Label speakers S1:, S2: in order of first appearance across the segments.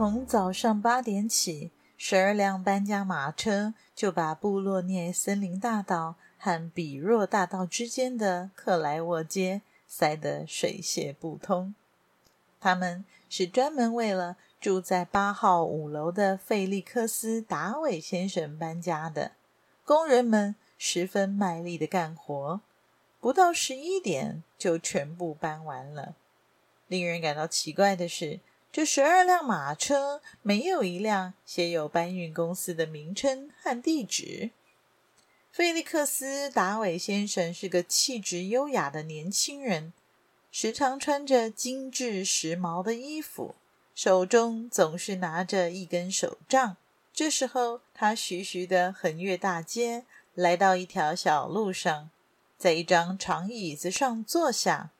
S1: 从早上八点起，十二辆搬家马车就把布洛涅森林大道和比若大道之间的克莱沃街塞得水泄不通。他们是专门为了住在八号五楼的费利克斯·达韦先生搬家的。工人们十分卖力地干活，不到十一点就全部搬完了。令人感到奇怪的是，这十二辆马车没有一辆写有搬运公司的名称和地址。费利克斯·达韦先生是个气质优雅的年轻人，时常穿着精致时髦的衣服，手中总是拿着一根手杖。这时候，他徐徐地横越大街，来到一条小路上，在一张长椅子上坐下。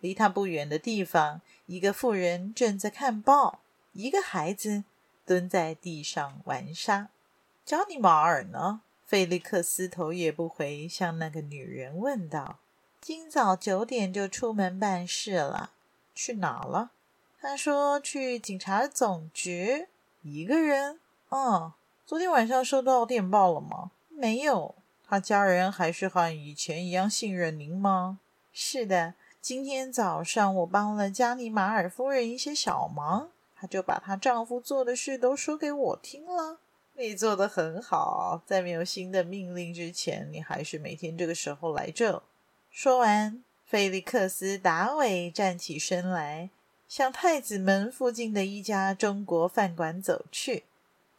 S1: 离他不远的地方，一个妇人正在看报，一个孩子蹲在地上玩沙。加尼玛尔呢？费利克斯头也不回向那个女人问道：“今早九点就出门办事了，去哪了？”他说：“去警察总局。”一个人？嗯，昨天晚上收到电报了吗？没有。他家人还是和以前一样信任您吗？是的。今天早上我帮了加尼玛尔夫人一些小忙，她就把她丈夫做的事都说给我听了。你做得很好，在没有新的命令之前，你还是每天这个时候来这。说完，菲利克斯·达韦站起身来，向太子门附近的一家中国饭馆走去。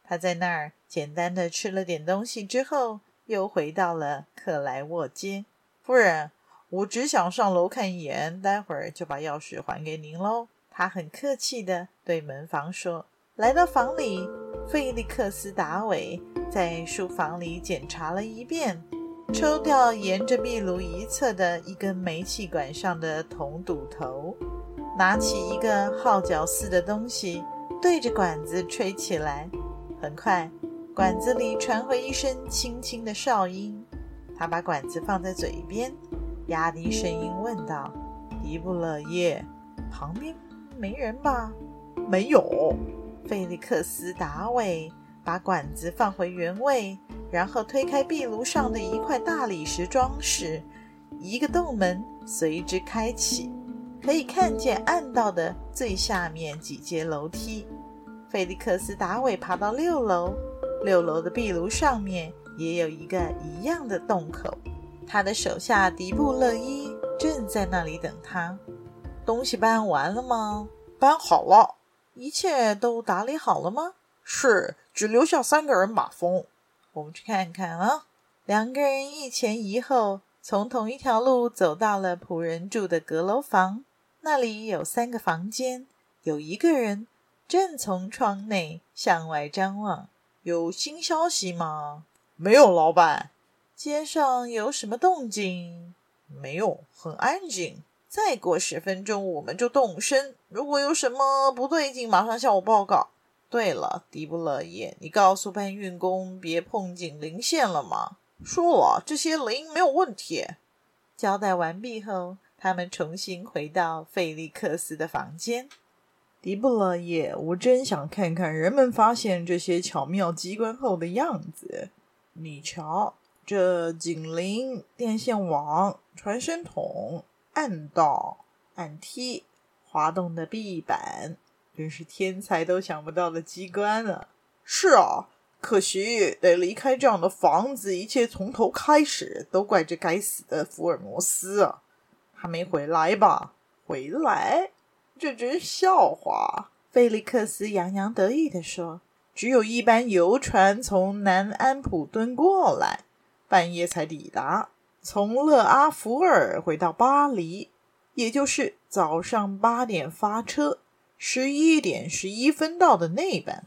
S1: 他在那儿简单的吃了点东西之后，又回到了克莱沃街。夫人。我只想上楼看一眼，待会儿就把钥匙还给您喽。他很客气地对门房说。来到房里，费利克斯·达韦在书房里检查了一遍，抽掉沿着壁炉一侧的一根煤气管上的铜堵头，拿起一个号角似的东西，对着管子吹起来。很快，管子里传回一声轻轻的哨音。他把管子放在嘴边。压低声音问道：“迪布勒耶，旁边没人吧？”“没有。”费利克斯·达韦把管子放回原位，然后推开壁炉上的一块大理石装饰，一个洞门随之开启，可以看见暗道的最下面几阶楼梯。费利克斯·达韦爬到六楼，六楼的壁炉上面也有一个一样的洞口。他的手下迪布勒伊正在那里等他。东西搬完了吗？搬好了。一切都打理好了吗？是，只留下三个人马蜂。我们去看看啊。两个人一前一后，从同一条路走到了仆人住的阁楼房。那里有三个房间，有一个人正从窗内向外张望。有新消息吗？没有，老板。街上有什么动静？没有，很安静。再过十分钟我们就动身。如果有什么不对劲，马上向我报告。对了，迪布勒耶，你告诉搬运工别碰紧零线了吗？说了，这些零没有问题。交代完毕后，他们重新回到费利克斯的房间。迪布勒耶，我真想看看人们发现这些巧妙机关后的样子。你瞧。这警铃、电线网、传声筒、暗道、暗梯、滑动的壁板，真是天才都想不到的机关啊！是啊，可惜得离开这样的房子，一切从头开始，都怪这该死的福尔摩斯啊！还没回来吧？回来？这真笑话！菲利克斯洋洋得意地说：“只有一班游船从南安普敦过来。”半夜才抵达，从勒阿弗尔回到巴黎。也就是早上八点发车，十一点十一分到的那班。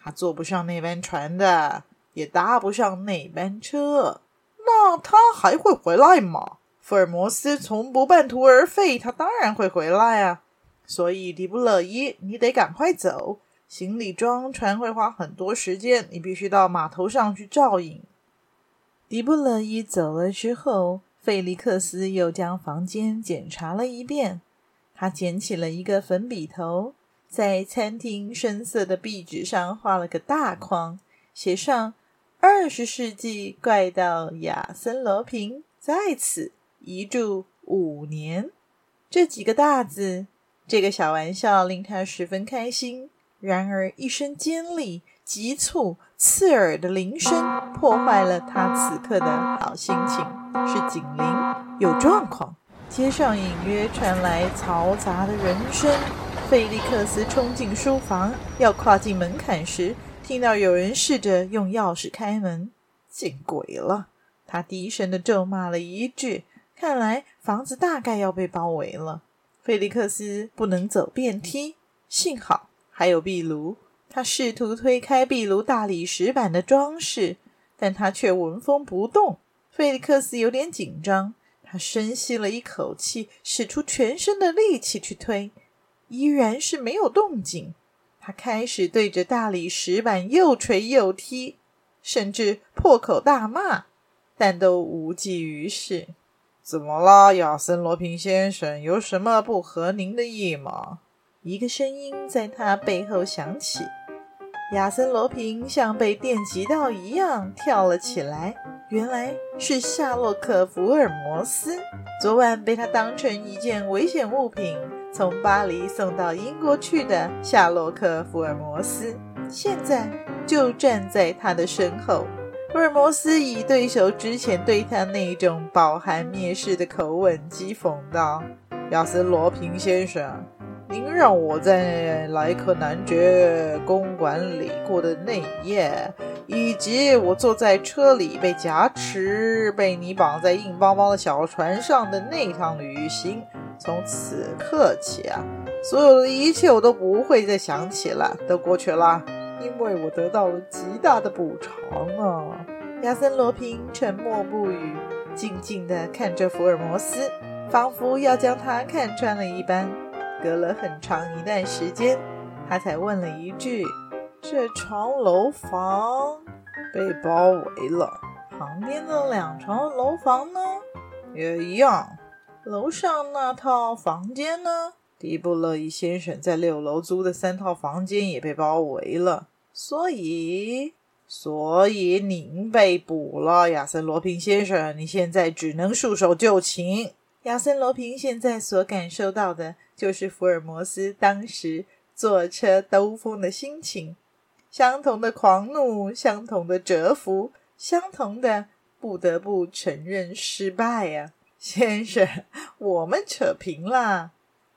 S1: 他坐不上那班船的，也搭不上那班车。那他还会回来吗？福尔摩斯从不半途而废，他当然会回来啊。所以迪布勒伊，你得赶快走，行李装船会花很多时间，你必须到码头上去照应。迪布勒伊走了之后，费利克斯又将房间检查了一遍。他捡起了一个粉笔头，在餐厅深色的壁纸上画了个大框，写上“二十世纪怪盗亚森·罗平在此一住五年”这几个大字。这个小玩笑令他十分开心。然而，一声尖利、急促、刺耳的铃声破坏了他此刻的好心情。是警铃，有状况。街上隐约传来嘈杂的人声。费利克斯冲进书房，要跨进门槛时，听到有人试着用钥匙开门。见鬼了！他低声地咒骂了一句。看来房子大概要被包围了。费利克斯不能走电梯，幸好还有壁炉。他试图推开壁炉大理石板的装饰，但他却纹风不动。费利克斯有点紧张，他深吸了一口气，使出全身的力气去推，依然是没有动静。他开始对着大理石板又捶又踢，甚至破口大骂，但都无济于事。怎么了，亚森·罗平先生？有什么不合您的意吗？一个声音在他背后响起。亚森·罗平像被电击到一样跳了起来。原来是夏洛克·福尔摩斯。昨晚被他当成一件危险物品从巴黎送到英国去的夏洛克·福尔摩斯，现在就站在他的身后。福尔摩斯以对手之前对他那种饱含蔑视的口吻讥讽道：“亚森·罗平先生，您让我在莱克男爵公馆里过的那一夜，以及我坐在车里被挟持、被你绑在硬邦邦的小船上的那趟旅行，从此刻起啊，所有的一切我都不会再想起了，都过去了。”因为我得到了极大的补偿啊！亚森·罗平沉默不语，静静地看着福尔摩斯，仿佛要将他看穿了一般。隔了很长一段时间，他才问了一句：“这幢楼房被包围了，旁边的两层楼房呢？也一样。楼上那套房间呢？”迪布勒伊先生在六楼租的三套房间也被包围了，所以，所以您被捕了，亚森·罗平先生。你现在只能束手就擒。亚森·罗平现在所感受到的就是福尔摩斯当时坐车兜风的心情，相同的狂怒，相同的折服，相同的不得不承认失败呀、啊，先生，我们扯平了。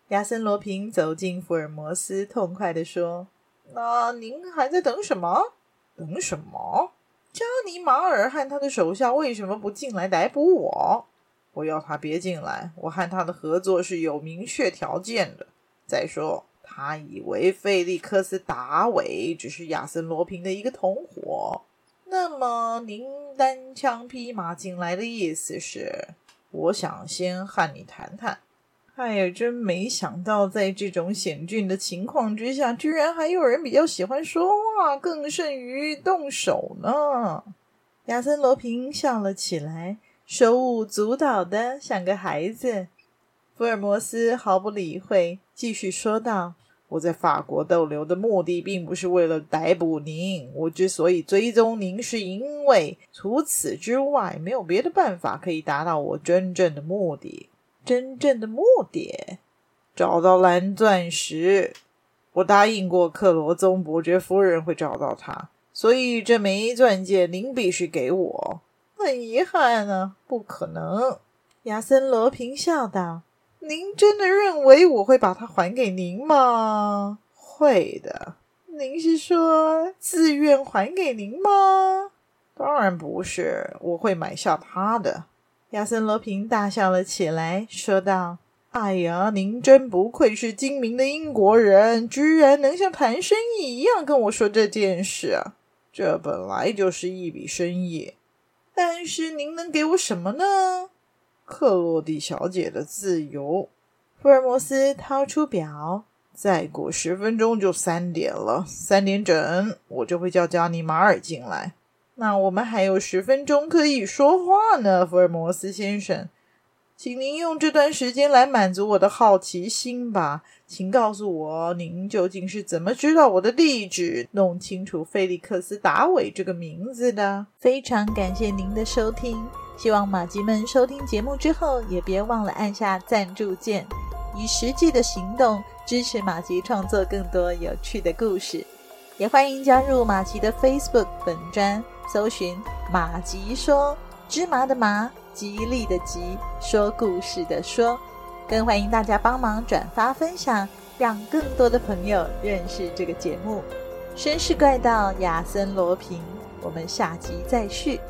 S1: 亚森·罗平走进福尔摩斯，痛快地说：“那您还在等什么？等什么？加尼马尔和他的手下为什么不进来逮捕我？我要他别进来。我和他的合作是有明确条件的。再说，他以为费利克斯·达维只是亚森·罗平的一个同伙。那么，您单枪匹马进来的意思是？我想先和你谈谈。”哎呀，真没想到，在这种险峻的情况之下，居然还有人比较喜欢说话，更胜于动手呢。亚森·罗平笑了起来，手舞足蹈的，像个孩子。福尔摩斯毫不理会，继续说道：“我在法国逗留的目的，并不是为了逮捕您。我之所以追踪您，是因为除此之外，没有别的办法可以达到我真正的目的。”真正的目的，找到蓝钻石。我答应过克罗宗伯爵夫人会找到它，所以这枚钻戒您必须给我。很遗憾啊，不可能。亚森·罗平笑道：“您真的认为我会把它还给您吗？”“会的。”“您是说自愿还给您吗？”“当然不是，我会买下它的。”亚森·罗平大笑了起来，说道：“
S2: 哎呀，您真不愧是精明的英国人，居然能像谈生意一样跟我说这件事！这本来就是一笔生意，但是您能给我什么呢？克洛蒂小姐的自由。
S1: 福尔摩斯掏出表，
S2: 再过十分钟就三点了，三点整我就会叫加尼马尔进来。那我们还有十分钟可以说话呢，福尔摩斯先生。请您用这段时间来满足我的好奇心吧。请告诉我，您究竟是怎么知道我的地址，弄清楚菲利克斯·达伟这个名字的？
S1: 非常感谢您的收听，希望马吉们收听节目之后，也别忘了按下赞助键，以实际的行动支持马吉创作更多有趣的故事。也欢迎加入马吉的 Facebook 本专，搜寻“马吉说芝麻的麻”。吉利的吉，说故事的说，更欢迎大家帮忙转发分享，让更多的朋友认识这个节目。绅士怪盗亚森罗平，我们下集再续。